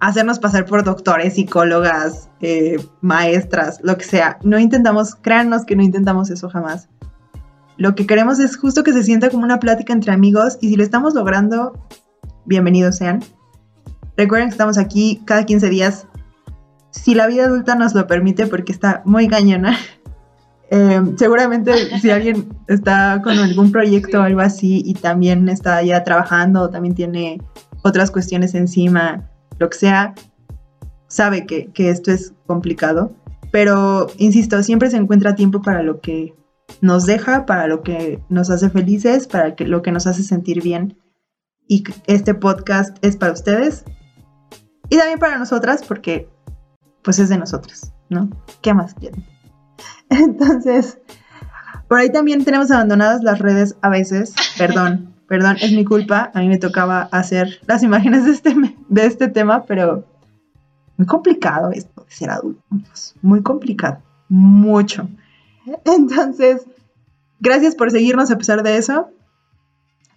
Speaker 2: hacernos pasar por doctores, psicólogas, eh, maestras, lo que sea. No intentamos, créannos que no intentamos eso jamás. Lo que queremos es justo que se sienta como una plática entre amigos y si lo estamos logrando, bienvenidos sean. Recuerden que estamos aquí cada 15 días. Si la vida adulta nos lo permite, porque está muy cañona. (laughs) Eh, seguramente si alguien está con algún proyecto o algo así y también está ya trabajando o también tiene otras cuestiones encima, lo que sea, sabe que, que esto es complicado. Pero, insisto, siempre se encuentra tiempo para lo que nos deja, para lo que nos hace felices, para que, lo que nos hace sentir bien. Y este podcast es para ustedes y también para nosotras porque pues es de nosotras, ¿no? ¿Qué más quieren? (laughs) Entonces, por ahí también tenemos abandonadas las redes a veces, perdón, (laughs) perdón, es mi culpa, a mí me tocaba hacer las imágenes de este, de este tema, pero muy complicado esto de ser adulto, amigos, muy complicado, mucho. Entonces, gracias por seguirnos a pesar de eso,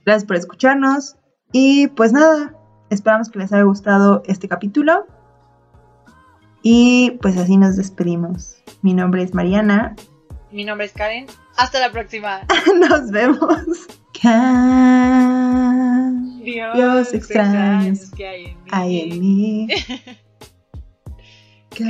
Speaker 2: gracias por escucharnos y pues nada, esperamos que les haya gustado este capítulo. Y pues así nos despedimos. Mi nombre es Mariana.
Speaker 3: Mi nombre es Karen. Hasta la próxima. (laughs)
Speaker 2: Nos vemos. Cambios extraños
Speaker 3: que hay en mí.
Speaker 2: hay en mí. (laughs)